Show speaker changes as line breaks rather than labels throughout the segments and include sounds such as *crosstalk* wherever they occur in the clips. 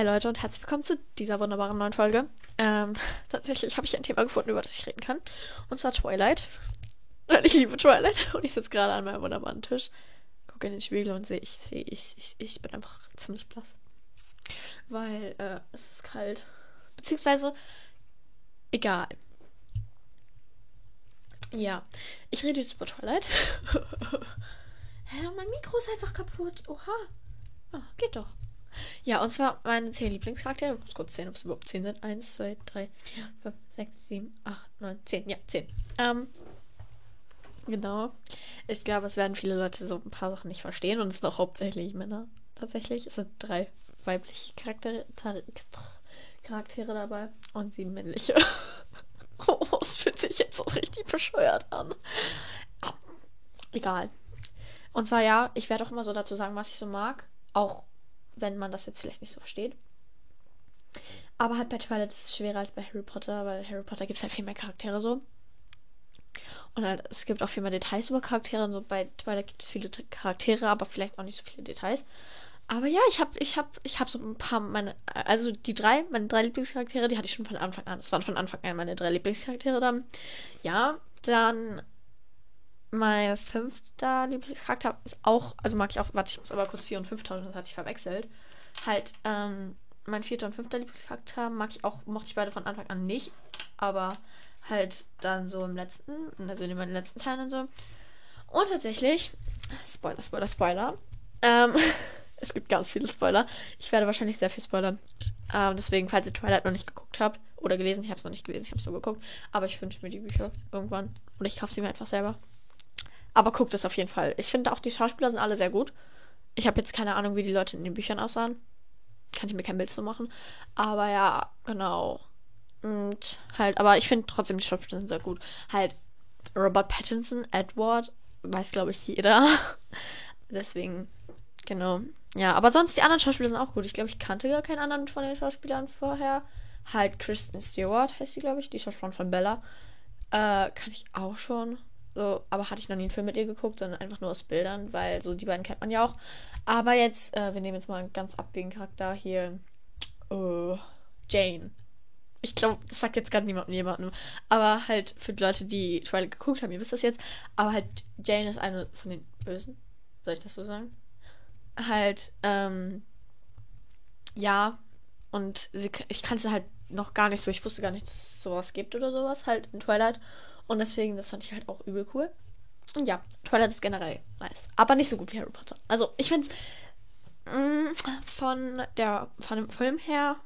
Hey Leute und herzlich willkommen zu dieser wunderbaren neuen Folge. Ähm, *laughs* tatsächlich habe ich ein Thema gefunden, über das ich reden kann. Und zwar Twilight. *laughs* Ich liebe Twilight und ich sitze gerade an meinem wunderbaren Tisch, gucke in den Spiegel und sehe, ich sehe, ich, ich, ich bin einfach ziemlich blass. Weil äh, es ist kalt. Beziehungsweise, egal. Ja, ich rede jetzt über Twilight. *laughs* Hä, mein Mikro ist einfach kaputt. Oha. Oh, geht doch. Ja, und zwar meine 10 Lieblingscharaktere. Ich muss kurz sehen, ob es überhaupt 10 sind. 1, 2, 3, 4, 5, 6, 7, 8, 9, 10. Ja, 10. Ähm, genau. Ich glaube, es werden viele Leute so ein paar Sachen nicht verstehen und es sind auch hauptsächlich Männer. Tatsächlich. Es sind drei weibliche Charaktere, Charaktere dabei und sieben männliche. *laughs* oh, das fühlt sich jetzt so richtig bescheuert an. Ah, egal. Und zwar ja, ich werde auch immer so dazu sagen, was ich so mag. Auch wenn man das jetzt vielleicht nicht so versteht. Aber halt bei Twilight ist es schwerer als bei Harry Potter, weil Harry Potter gibt es halt viel mehr Charaktere so. Und halt, es gibt auch viel mehr Details über Charaktere. Und so bei Twilight gibt es viele Charaktere, aber vielleicht auch nicht so viele Details. Aber ja, ich habe ich hab, ich hab so ein paar meine, also die drei, meine drei Lieblingscharaktere, die hatte ich schon von Anfang an. Das waren von Anfang an meine drei Lieblingscharaktere dann. Ja, dann mein fünfter Lieblingscharakter ist auch, also mag ich auch, warte, ich muss aber kurz vier und fünf tauschen, das hatte ich verwechselt. Halt, ähm, mein vierter und fünfter Lieblingscharakter mag ich auch, mochte ich beide von Anfang an nicht, aber halt dann so im letzten, also in den letzten Teilen und so. Und tatsächlich, Spoiler, Spoiler, Spoiler, ähm, *laughs* es gibt ganz viele Spoiler. Ich werde wahrscheinlich sehr viel spoilern. Ähm, deswegen, falls ihr Twilight noch nicht geguckt habt oder gelesen, ich habe es noch nicht gelesen, ich habe es nur geguckt, aber ich wünsche mir die Bücher irgendwann und ich kaufe sie mir einfach selber. Aber guckt es auf jeden Fall. Ich finde auch, die Schauspieler sind alle sehr gut. Ich habe jetzt keine Ahnung, wie die Leute in den Büchern aussahen. Kann ich mir kein Bild zu machen. Aber ja, genau. Und halt, aber ich finde trotzdem, die Schauspieler sind sehr gut. Halt, Robert Pattinson, Edward, weiß glaube ich jeder. *laughs* Deswegen, genau. Ja, aber sonst die anderen Schauspieler sind auch gut. Ich glaube, ich kannte gar keinen anderen von den Schauspielern vorher. Halt Kristen Stewart heißt sie, glaube ich, die Schauspielerin von Bella. Äh, kann ich auch schon. So, aber hatte ich noch nie einen Film mit ihr geguckt, sondern einfach nur aus Bildern, weil so die beiden kennt man ja auch. Aber jetzt, äh, wir nehmen jetzt mal einen ganz abwegigen Charakter hier. Uh, Jane. Ich glaube, das sagt jetzt gerade niemandem jemandem. Aber halt für die Leute, die Twilight geguckt haben, ihr wisst das jetzt. Aber halt, Jane ist eine von den Bösen. Soll ich das so sagen? Halt, ähm, ja. Und sie, ich kannte halt noch gar nicht so. Ich wusste gar nicht, dass es sowas gibt oder sowas halt in Twilight. Und deswegen, das fand ich halt auch übel cool. Und ja, Twilight ist generell nice. Aber nicht so gut wie Harry Potter. Also, ich finde mm, von von dem Film her,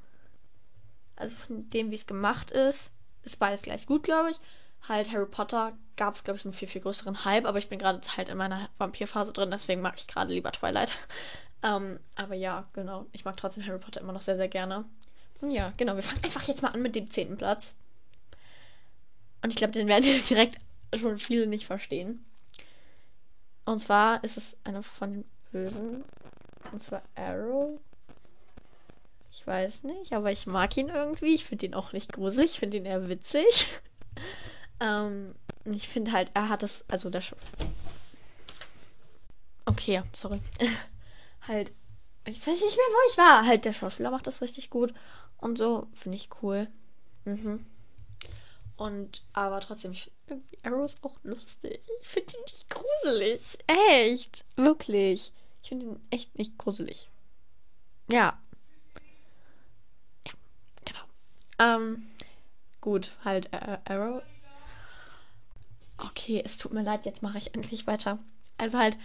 also von dem, wie es gemacht ist, ist beides gleich gut, glaube ich. Halt, Harry Potter gab es, glaube ich, einen viel, viel größeren Hype, aber ich bin gerade halt in meiner Vampirphase drin, deswegen mag ich gerade lieber Twilight. *laughs* ähm, aber ja, genau. Ich mag trotzdem Harry Potter immer noch sehr, sehr gerne. Und ja, genau. Wir fangen einfach jetzt mal an mit dem zehnten Platz. Und ich glaube, den werden *laughs* direkt schon viele nicht verstehen. Und zwar ist es einer von den Bösen. Und zwar Arrow. Ich weiß nicht, aber ich mag ihn irgendwie. Ich finde ihn auch nicht gruselig. Ich finde ihn eher witzig. *laughs* ähm, ich finde halt, er hat das, also der. Sch okay, sorry. *laughs* halt, ich weiß nicht mehr, wo ich war. Halt, der Schauspieler macht das richtig gut. Und so finde ich cool. Mhm. Und aber trotzdem, ich irgendwie Arrow ist auch lustig. Ich finde ihn nicht gruselig. Echt. Wirklich. Ich finde ihn echt nicht gruselig. Ja. Ja, genau. Ähm, gut, halt äh, Arrow. Okay, es tut mir leid, jetzt mache ich endlich weiter. Also halt,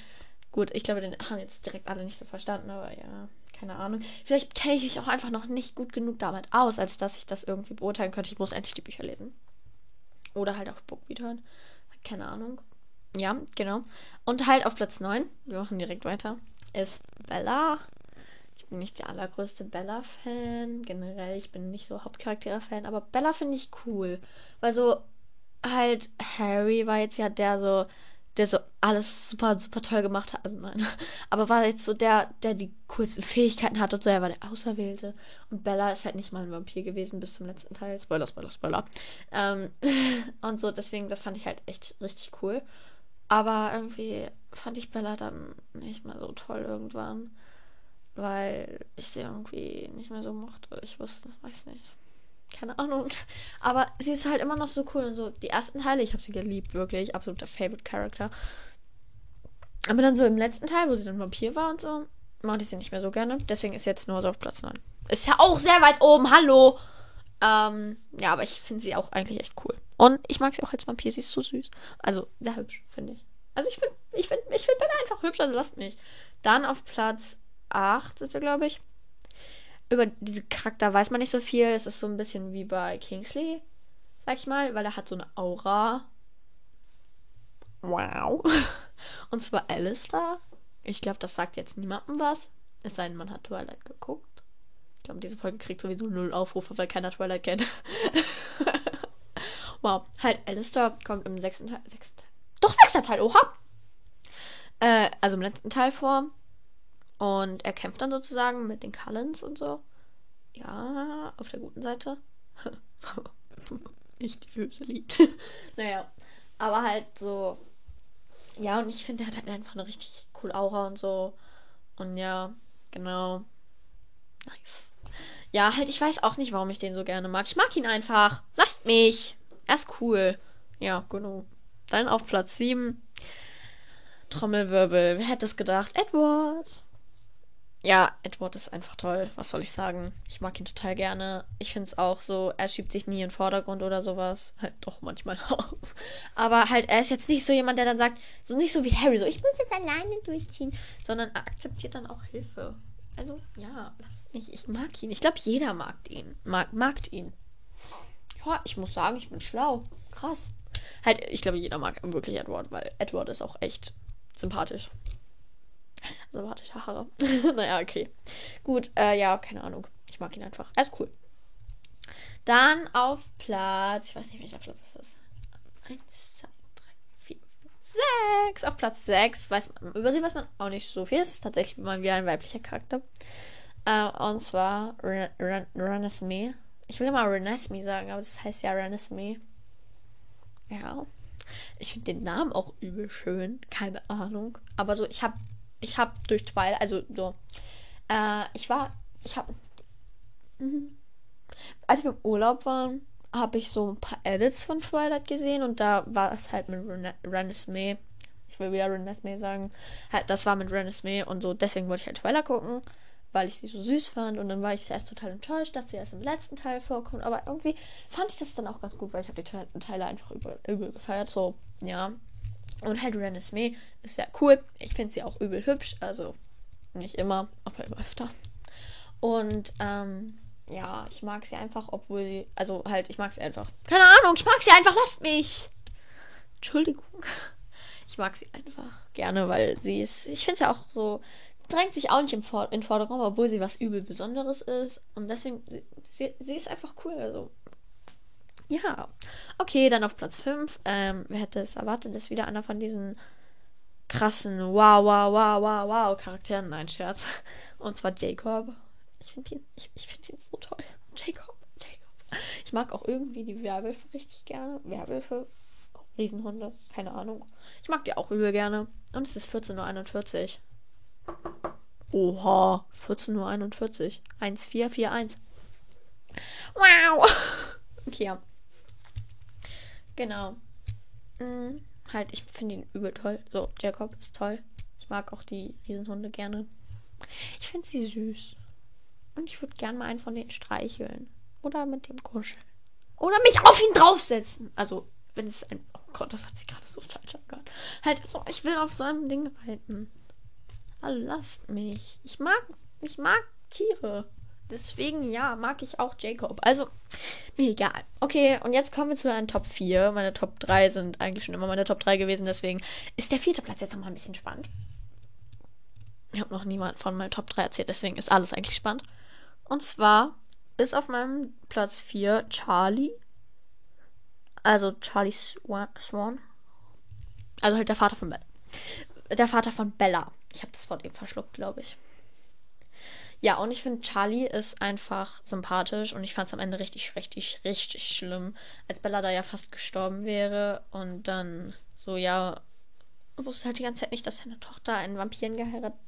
gut, ich glaube, den haben jetzt direkt alle nicht so verstanden, aber ja, keine Ahnung. Vielleicht kenne ich mich auch einfach noch nicht gut genug damit aus, als dass ich das irgendwie beurteilen könnte. Ich muss endlich die Bücher lesen. Oder halt auch Bookbeat. Keine Ahnung. Ja, genau. Und halt auf Platz 9, wir machen direkt weiter, ist Bella. Ich bin nicht der allergrößte Bella-Fan. Generell, ich bin nicht so Hauptcharaktere-Fan, aber Bella finde ich cool. Weil so halt Harry war jetzt ja der so der so alles super, super toll gemacht hat. Also nein. *laughs* Aber war jetzt so der, der die coolsten Fähigkeiten hat und so. Er war der Auserwählte. Und Bella ist halt nicht mal ein Vampir gewesen bis zum letzten Teil. Spoiler, Spoiler, Spoiler. Ähm, *laughs* und so, deswegen, das fand ich halt echt richtig cool. Aber irgendwie fand ich Bella dann nicht mal so toll irgendwann. weil ich sie irgendwie nicht mehr so mochte. Ich wusste, weiß nicht. Keine Ahnung. Aber sie ist halt immer noch so cool und so. Die ersten Teile, ich habe sie geliebt, wirklich. Absoluter Favorite Character. Aber dann so im letzten Teil, wo sie dann Vampir war und so, mochte ich sie nicht mehr so gerne. Deswegen ist jetzt nur so auf Platz 9. Ist ja auch sehr weit oben, hallo! Ähm, ja, aber ich finde sie auch eigentlich echt cool. Und ich mag sie auch als Vampir, sie ist so süß. Also, sehr hübsch, finde ich. Also, ich finde, ich finde, ich finde Bella einfach hübsch, also lasst mich. Dann auf Platz 8 sind wir, glaube ich. Über diesen Charakter weiß man nicht so viel. Es ist so ein bisschen wie bei Kingsley, sag ich mal, weil er hat so eine Aura. Wow. *laughs* Und zwar Alistair. Ich glaube, das sagt jetzt niemandem was. Es sei denn, man hat Twilight geguckt. Ich glaube, diese Folge kriegt sowieso null Aufrufe, weil keiner Twilight kennt. *laughs* wow. Halt, Alistair kommt im sechsten Teil. Sechsten, doch, sechster Teil, oha! Äh, also im letzten Teil vor. Und er kämpft dann sozusagen mit den Cullens und so. Ja, auf der guten Seite. *laughs* ich die böse liebt. *laughs* naja. Aber halt so. Ja, und ich finde, er hat halt einfach eine richtig coole Aura und so. Und ja, genau. Nice. Ja, halt, ich weiß auch nicht, warum ich den so gerne mag. Ich mag ihn einfach. Lasst mich. Er ist cool. Ja, genau. Dann auf Platz 7. Trommelwirbel. Wer hätte es gedacht? Edward. Ja, Edward ist einfach toll. Was soll ich sagen? Ich mag ihn total gerne. Ich finde es auch so, er schiebt sich nie in den Vordergrund oder sowas. Halt doch manchmal *laughs* auch. Aber halt, er ist jetzt nicht so jemand, der dann sagt, so nicht so wie Harry, so ich muss jetzt alleine durchziehen, sondern er akzeptiert dann auch Hilfe. Also, ja, lass mich. Ich mag ihn. Ich glaube, jeder mag ihn. Mag, mag ihn. Ja, ich muss sagen, ich bin schlau. Krass. Halt, ich glaube, jeder mag wirklich Edward, weil Edward ist auch echt sympathisch. Sympathische Haare. *laughs* naja, okay. Gut, äh, ja, keine Ahnung. Ich mag ihn einfach. Er ist cool. Dann auf Platz, ich weiß nicht, welcher Platz das ist. Eins, zwei, drei, vier, sechs. Auf Platz sechs weiß man, über sie weiß man auch nicht so viel. Ist tatsächlich mal wieder ein weiblicher Charakter. Äh, und zwar Renesmee. Ich will immer Renesmee sagen, aber das heißt ja Renesmee. Ja. Ich finde den Namen auch übel schön. Keine Ahnung. Aber so, ich habe ich habe durch Twilight, also so, äh, ich war, ich habe, mhm. als wir im Urlaub waren, habe ich so ein paar Edits von Twilight gesehen und da war es halt mit Renesmee. Ich will wieder Renesmee sagen. Halt, das war mit Renesmee und so, deswegen wollte ich halt Twilight gucken, weil ich sie so süß fand und dann war ich erst total enttäuscht, dass sie erst im letzten Teil vorkommt, aber irgendwie fand ich das dann auch ganz gut, weil ich habe die Teile einfach übel, übel gefeiert, so, ja. Und halt Renesmee ist sehr cool. Ich finde sie auch übel hübsch. Also nicht immer, aber immer öfter. Und ähm, ja, ich mag sie einfach, obwohl sie. Also halt, ich mag sie einfach. Keine Ahnung, ich mag sie einfach, lasst mich. Entschuldigung. Ich mag sie einfach gerne, weil sie ist. Ich finde sie auch so. Drängt sich auch nicht im Vor in Vordergrund, obwohl sie was übel Besonderes ist. Und deswegen. Sie, sie ist einfach cool. Also ja. Okay, dann auf Platz 5. Ähm, wer hätte es erwartet, ist wieder einer von diesen krassen Wow, wow, wow, wow, wow Charakteren. Nein, Scherz. Und zwar Jacob. Ich finde ihn, ich, ich find ihn so toll. Jacob, Jacob. Ich mag auch irgendwie die Werwölfe richtig gerne. Werwölfe, Riesenhunde, keine Ahnung. Ich mag die auch übel gerne. Und es ist 14.41 Uhr. Oha, 14.41 Uhr. 1441. Wow. *laughs* Okay, ja. Genau. Mhm. Halt, ich finde ihn übel toll. So, Jacob ist toll. Ich mag auch die Riesenhunde gerne. Ich finde sie süß. Und ich würde gerne mal einen von denen streicheln. Oder mit dem kuscheln. Oder mich auf ihn draufsetzen. Also, wenn es ein. Oh Gott, das hat sich gerade so falsch angehört. Halt, so, ich will auf so einem Ding reiten. Also lasst mich. Ich mag. Ich mag Tiere. Deswegen, ja, mag ich auch Jacob. Also, mir egal. Okay, und jetzt kommen wir zu meinen Top 4. Meine Top 3 sind eigentlich schon immer meine Top 3 gewesen. Deswegen ist der vierte Platz jetzt nochmal ein bisschen spannend. Ich habe noch niemand von meinem Top 3 erzählt, deswegen ist alles eigentlich spannend. Und zwar ist auf meinem Platz 4 Charlie. Also Charlie Swan. Also halt der Vater von Bella. Der Vater von Bella. Ich habe das Wort eben verschluckt, glaube ich. Ja, und ich finde, Charlie ist einfach sympathisch und ich fand es am Ende richtig, richtig, richtig schlimm, als Bella da ja fast gestorben wäre und dann so, ja, wusste halt die ganze Zeit nicht, dass seine Tochter einen Vampiren geheiratet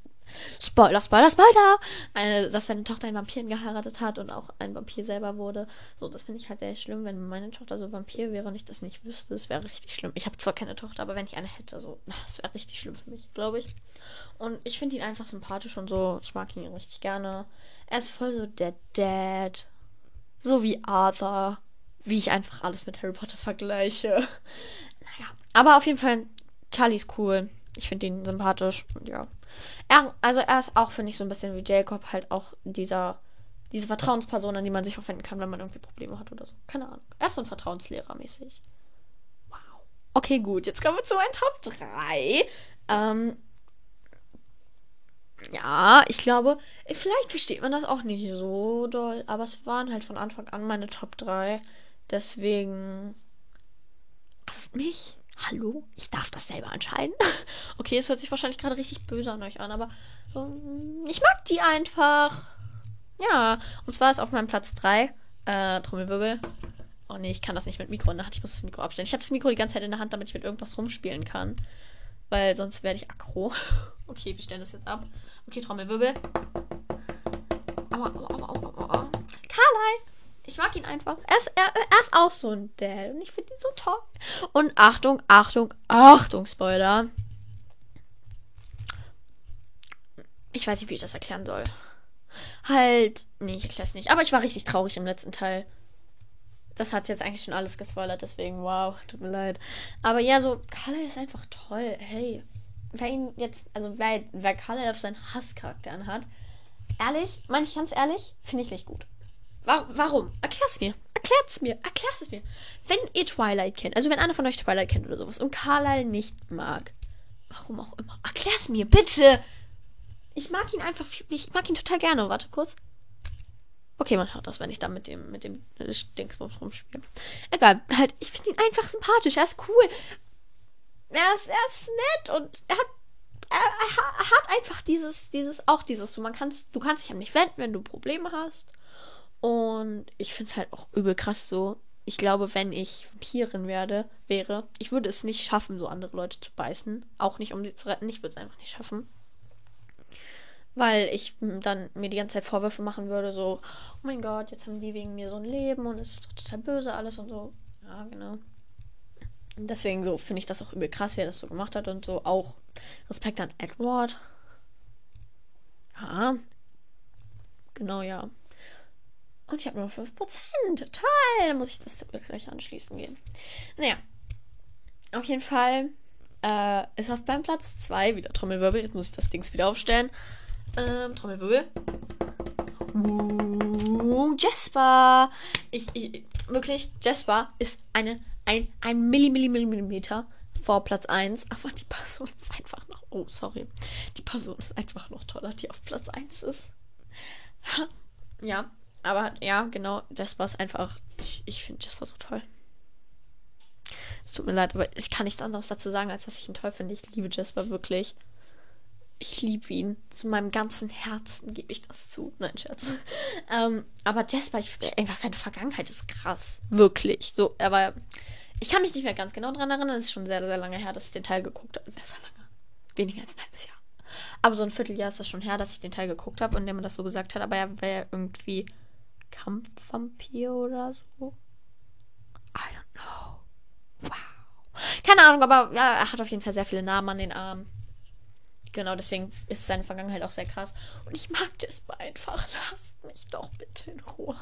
Spoiler, Spoiler, Spoiler! Eine, dass seine Tochter einen Vampiren geheiratet hat und auch ein Vampir selber wurde. So, das finde ich halt sehr schlimm, wenn meine Tochter so Vampir wäre und ich das nicht wüsste. Das wäre richtig schlimm. Ich habe zwar keine Tochter, aber wenn ich eine hätte, so, das wäre richtig schlimm für mich, glaube ich. Und ich finde ihn einfach sympathisch und so. Ich mag ihn richtig gerne. Er ist voll so der Dad. So wie Arthur. Wie ich einfach alles mit Harry Potter vergleiche. *laughs* Naja. Aber auf jeden Fall, Charlie ist cool. Ich finde ihn sympathisch. Und ja. Er, also er ist auch, finde ich, so ein bisschen wie Jacob, halt auch dieser, diese Vertrauensperson, an die man sich aufwenden kann, wenn man irgendwie Probleme hat oder so. Keine Ahnung. Er ist so ein Vertrauenslehrer mäßig. Wow. Okay, gut. Jetzt kommen wir zu meinen Top 3. Ähm, ja, ich glaube, vielleicht versteht man das auch nicht so doll, aber es waren halt von Anfang an meine Top 3. Deswegen. Hasst mich? Hallo? Ich darf das selber entscheiden. *laughs* okay, es hört sich wahrscheinlich gerade richtig böse an euch an, aber um, ich mag die einfach. Ja, und zwar ist auf meinem Platz 3 äh, Trommelwirbel. Oh nee, ich kann das nicht mit Mikro in der Hand. Ich muss das Mikro abstellen. Ich habe das Mikro die ganze Zeit in der Hand, damit ich mit irgendwas rumspielen kann. Weil sonst werde ich aggro. *laughs* okay, wir stellen das jetzt ab. Okay, Trommelwirbel. Aua, aua, aua, aua, aua. Ich mag ihn einfach. Er ist, er, er ist auch so ein Dad. Und ich finde ihn so toll. Und Achtung, Achtung, Achtung, Spoiler. Ich weiß nicht, wie ich das erklären soll. Halt. Nee, ich erkläre es nicht. Aber ich war richtig traurig im letzten Teil. Das hat jetzt eigentlich schon alles gespoilert, deswegen, wow, tut mir leid. Aber ja, so, Carla ist einfach toll. Hey, wer ihn jetzt, also wer, wer Carla auf seinen Hasscharakter anhat, ehrlich, meine ich ganz ehrlich, finde ich nicht gut. Warum? Erklär's mir. Erklär's mir. Erklär's es mir. Wenn ihr Twilight kennt, also wenn einer von euch Twilight kennt oder sowas und Carlyle nicht mag, warum auch immer, erklär's mir, bitte. Ich mag ihn einfach, ich mag ihn total gerne. Warte kurz. Okay, man hört das, wenn ich da mit dem, mit dem Dingsbums rumspiele. Egal, halt, ich finde ihn einfach sympathisch. Er ist cool. Er ist, er ist nett und er hat, er, er hat einfach dieses, dieses, auch dieses, so man kannst, du kannst dich an mich wenden, wenn du Probleme hast. Und ich finde es halt auch übel krass so. Ich glaube, wenn ich Vampirin werde, wäre, ich würde es nicht schaffen, so andere Leute zu beißen. Auch nicht, um sie zu retten. Ich würde es einfach nicht schaffen. Weil ich dann mir die ganze Zeit Vorwürfe machen würde, so, oh mein Gott, jetzt haben die wegen mir so ein Leben und es ist total böse alles und so. Ja, genau. deswegen so finde ich das auch übel krass, wie er das so gemacht hat und so. Auch Respekt an Edward. Ja. Genau, ja. Und ich habe nur 5%. Toll! Dann muss ich das gleich anschließen gehen. Naja. Auf jeden Fall äh, ist auf beim Platz 2 wieder Trommelwirbel. Jetzt muss ich das Dings wieder aufstellen. Ähm, Trommelwirbel. Uh, Jasper. Ich, ich, wirklich, Jasper ist eine, ein, ein Millimillimillimeter vor Platz 1. Aber die Person ist einfach noch. Oh, sorry. Die Person ist einfach noch toller, die auf Platz 1 ist. Ja, aber ja, genau, Jasper ist einfach. Ich, ich finde Jasper so toll. Es tut mir leid, aber ich kann nichts anderes dazu sagen, als dass ich ihn toll finde. Ich liebe Jasper wirklich. Ich liebe ihn. Zu meinem ganzen Herzen gebe ich das zu. Nein, Scherz. *laughs* ähm, aber Jasper, ich, einfach seine Vergangenheit ist krass. Wirklich. So, er war. Ich kann mich nicht mehr ganz genau dran erinnern. Es ist schon sehr, sehr lange her, dass ich den Teil geguckt habe. Sehr, sehr lange. Weniger als ein halbes Jahr. Aber so ein Vierteljahr ist das schon her, dass ich den Teil geguckt habe und der mir das so gesagt hat. Aber er wäre irgendwie Kampfvampir oder so. I don't know. Wow. Keine Ahnung, aber ja, er hat auf jeden Fall sehr viele Namen an den Armen. Genau, deswegen ist seine Vergangenheit auch sehr krass. Und ich mag das einfach. Lasst mich doch bitte in Ruhe.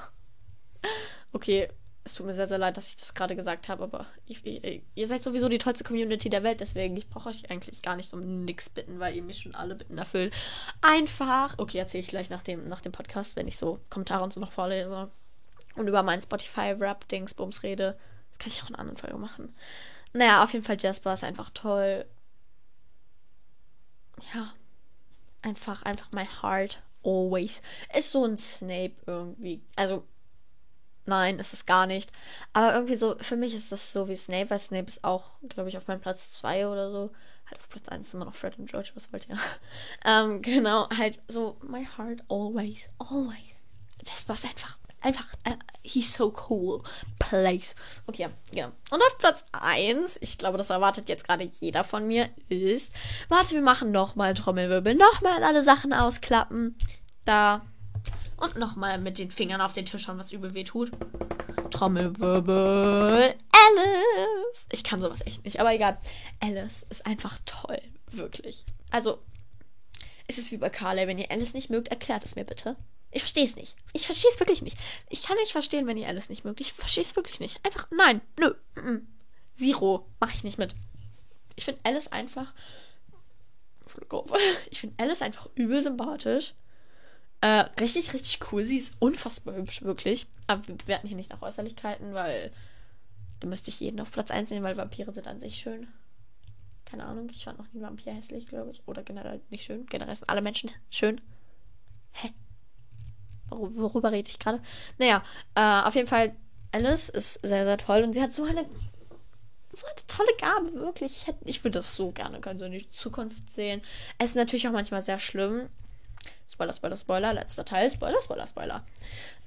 Okay, es tut mir sehr, sehr leid, dass ich das gerade gesagt habe, aber ich, ich, ihr seid sowieso die tollste Community der Welt, deswegen ich brauche euch eigentlich gar nicht um nichts bitten, weil ihr mir schon alle Bitten erfüllt. Einfach, okay, erzähle ich gleich nach dem, nach dem Podcast, wenn ich so Kommentare und so noch vorlese und über meinen Spotify-Rap-Dingsbums rede. Das kann ich auch in einer anderen Folge machen. Naja, auf jeden Fall Jasper ist einfach toll. Ja, einfach, einfach my heart always. Ist so ein Snape irgendwie. Also, Nein, ist es gar nicht. Aber irgendwie so, für mich ist das so wie Snape, weil Snape ist auch, glaube ich, auf meinem Platz 2 oder so. Halt auf Platz 1 ist immer noch Fred und George, was wollt ihr? *laughs* ähm, genau, halt so, my heart always, always. Das war einfach, einfach, äh, he's so cool. Place. Okay, genau. Und auf Platz 1, ich glaube, das erwartet jetzt gerade jeder von mir, ist. Warte, wir machen nochmal Trommelwirbel. Nochmal alle Sachen ausklappen. Da. Und nochmal mit den Fingern auf den Tisch schauen, was übel weh tut. Trommelwirbel. Alice. Ich kann sowas echt nicht, aber egal. Alice ist einfach toll. Wirklich. Also, es ist wie bei Carly. Wenn ihr Alice nicht mögt, erklärt es mir bitte. Ich verstehe es nicht. Ich verstehe es wirklich nicht. Ich kann nicht verstehen, wenn ihr Alice nicht mögt. Ich verstehe es wirklich nicht. Einfach, nein, nö. Zero. Mache ich nicht mit. Ich finde Alice einfach. Ich finde Alice einfach übel sympathisch. Äh, richtig, richtig cool. Sie ist unfassbar hübsch, wirklich. Aber wir bewerten hier nicht nach Äußerlichkeiten, weil da müsste ich jeden auf Platz 1 nehmen, weil Vampire sind an sich schön. Keine Ahnung, ich fand noch nie Vampir hässlich, glaube ich. Oder generell nicht schön. Generell sind alle Menschen schön. Hä? worüber rede ich gerade? Naja, äh, auf jeden Fall, Alice ist sehr, sehr toll und sie hat so eine, so eine tolle Gabe, wirklich. Ich, hätte, ich würde das so gerne können, so in die Zukunft sehen. Es ist natürlich auch manchmal sehr schlimm. Spoiler, Spoiler, Spoiler, letzter Teil. Spoiler, Spoiler, Spoiler.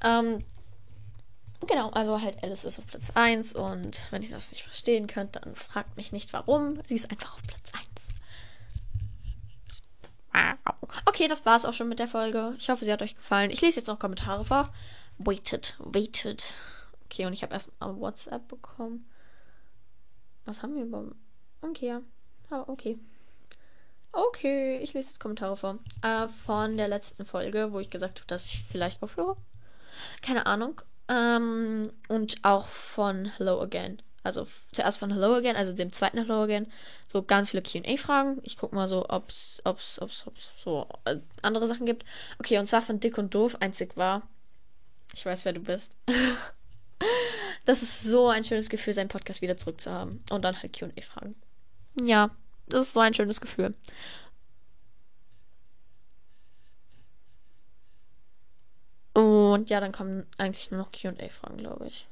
Ähm, genau, also halt Alice ist auf Platz 1 und wenn ihr das nicht verstehen könnt, dann fragt mich nicht warum. Sie ist einfach auf Platz 1. Okay, das war's auch schon mit der Folge. Ich hoffe, sie hat euch gefallen. Ich lese jetzt noch Kommentare vor. Waited, waited. Okay, und ich habe erst mal WhatsApp bekommen. Was haben wir über. Okay, ja. Oh, okay. Okay, ich lese jetzt Kommentare vor. Äh, von der letzten Folge, wo ich gesagt habe, dass ich vielleicht aufhöre. Keine Ahnung. Ähm, und auch von Hello Again also zuerst von Hello Again, also dem zweiten Hello Again, so ganz viele QA-Fragen. Ich gucke mal so, ob es ob's, ob's, so äh, andere Sachen gibt. Okay, und zwar von Dick und Doof. Einzig war, ich weiß, wer du bist. *laughs* das ist so ein schönes Gefühl, seinen Podcast wieder zurückzuhaben. Und dann halt QA-Fragen. Ja, das ist so ein schönes Gefühl. Und ja, dann kommen eigentlich nur noch QA-Fragen, glaube ich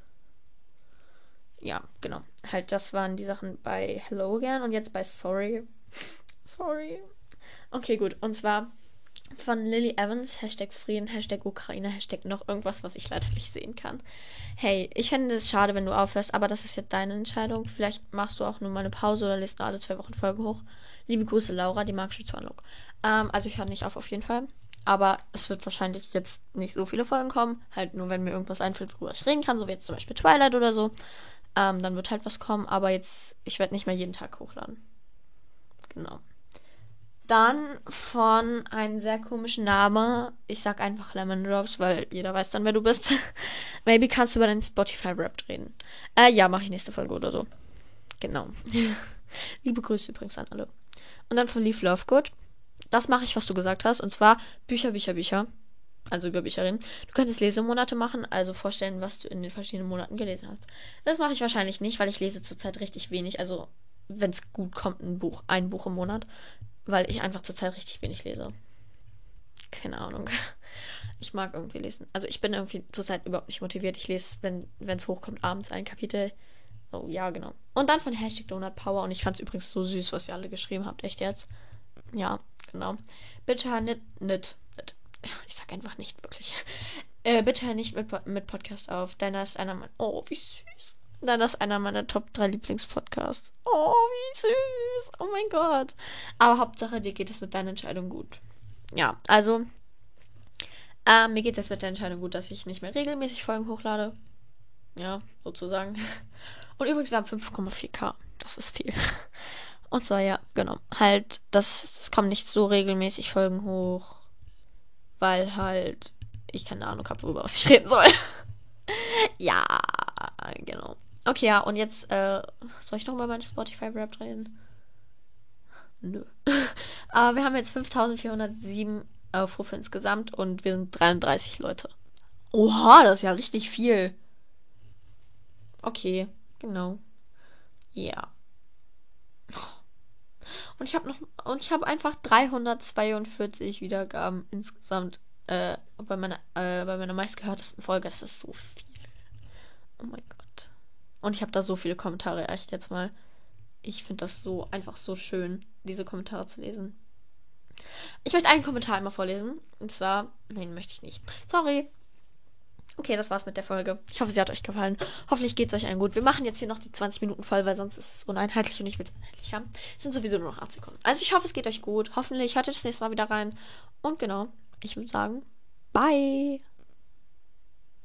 ja, genau. Halt, das waren die Sachen bei Hello Again und jetzt bei Sorry. *laughs* Sorry. Okay, gut. Und zwar von Lily Evans, Hashtag Frieden, Hashtag Ukraine, Hashtag noch irgendwas, was ich leider nicht sehen kann. Hey, ich fände es schade, wenn du aufhörst, aber das ist jetzt deine Entscheidung. Vielleicht machst du auch nur mal eine Pause oder lässt nur alle zwei Wochen Folgen hoch. Liebe Grüße, Laura, die magische Zornlock. Ähm, also ich höre nicht auf, auf jeden Fall. Aber es wird wahrscheinlich jetzt nicht so viele Folgen kommen. Halt nur, wenn mir irgendwas einfällt, worüber ich reden kann, so wie jetzt zum Beispiel Twilight oder so. Ähm, dann wird halt was kommen, aber jetzt, ich werde nicht mehr jeden Tag hochladen. Genau. Dann von einem sehr komischen Name. Ich sag einfach Lemon Drops, weil jeder weiß dann, wer du bist. *laughs* Maybe kannst du über deinen Spotify-Rap reden. Äh, ja, mache ich nächste Folge oder so. Genau. *laughs* Liebe Grüße übrigens an alle. Und dann von Leaf Lovegood. Das mache ich, was du gesagt hast. Und zwar Bücher, Bücher, Bücher also über Bücher reden. Du könntest Lesemonate machen, also vorstellen, was du in den verschiedenen Monaten gelesen hast. Das mache ich wahrscheinlich nicht, weil ich lese zurzeit richtig wenig. Also, wenn es gut kommt, ein Buch, ein Buch im Monat, weil ich einfach zurzeit richtig wenig lese. Keine Ahnung. Ich mag irgendwie lesen. Also, ich bin irgendwie zurzeit überhaupt nicht motiviert. Ich lese, wenn es hochkommt, abends ein Kapitel. Oh, ja, genau. Und dann von Hashtag Donut Power. Und ich fand es übrigens so süß, was ihr alle geschrieben habt. Echt jetzt? Ja, genau. Bitte nicht, nicht ich sag einfach nicht wirklich. Äh, bitte nicht mit, mit Podcast auf. Deiner ist einer meiner. Oh, wie süß. Deiner ist einer meiner Top 3 Lieblingspodcasts. Oh, wie süß. Oh mein Gott. Aber Hauptsache, dir geht es mit deiner Entscheidung gut. Ja, also. Äh, mir geht es jetzt mit der Entscheidung gut, dass ich nicht mehr regelmäßig Folgen hochlade. Ja, sozusagen. Und übrigens, wir haben 5,4k. Das ist viel. Und zwar, ja, genau. Halt, das, es kommen nicht so regelmäßig Folgen hoch weil halt ich keine Ahnung habe, worüber ich reden soll. *laughs* ja, genau. Okay, ja, und jetzt äh, soll ich noch mal meine Spotify-Rap reden? Nö. *laughs* Aber wir haben jetzt 5407 Aufrufe insgesamt und wir sind 33 Leute. Oha, das ist ja richtig viel. Okay, genau. Ja. Und ich habe noch und ich habe einfach 342 Wiedergaben insgesamt äh, bei meiner äh, bei meiner meistgehörtesten Folge. Das ist so viel. Oh mein Gott. Und ich habe da so viele Kommentare echt jetzt mal. Ich finde das so einfach so schön, diese Kommentare zu lesen. Ich möchte einen Kommentar einmal vorlesen. Und zwar, nein, möchte ich nicht. Sorry. Okay. das war's mit der Folge. Ich hoffe, sie hat euch gefallen. Hoffentlich geht's euch allen gut. Wir machen jetzt hier noch die 20 Minuten voll, weil sonst ist es uneinheitlich und ich will es einheitlich haben. Es sind sowieso nur noch 8 Sekunden. Also ich hoffe, es geht euch gut. Hoffentlich hört ihr das nächste Mal wieder rein. Und genau, ich würde sagen, bye.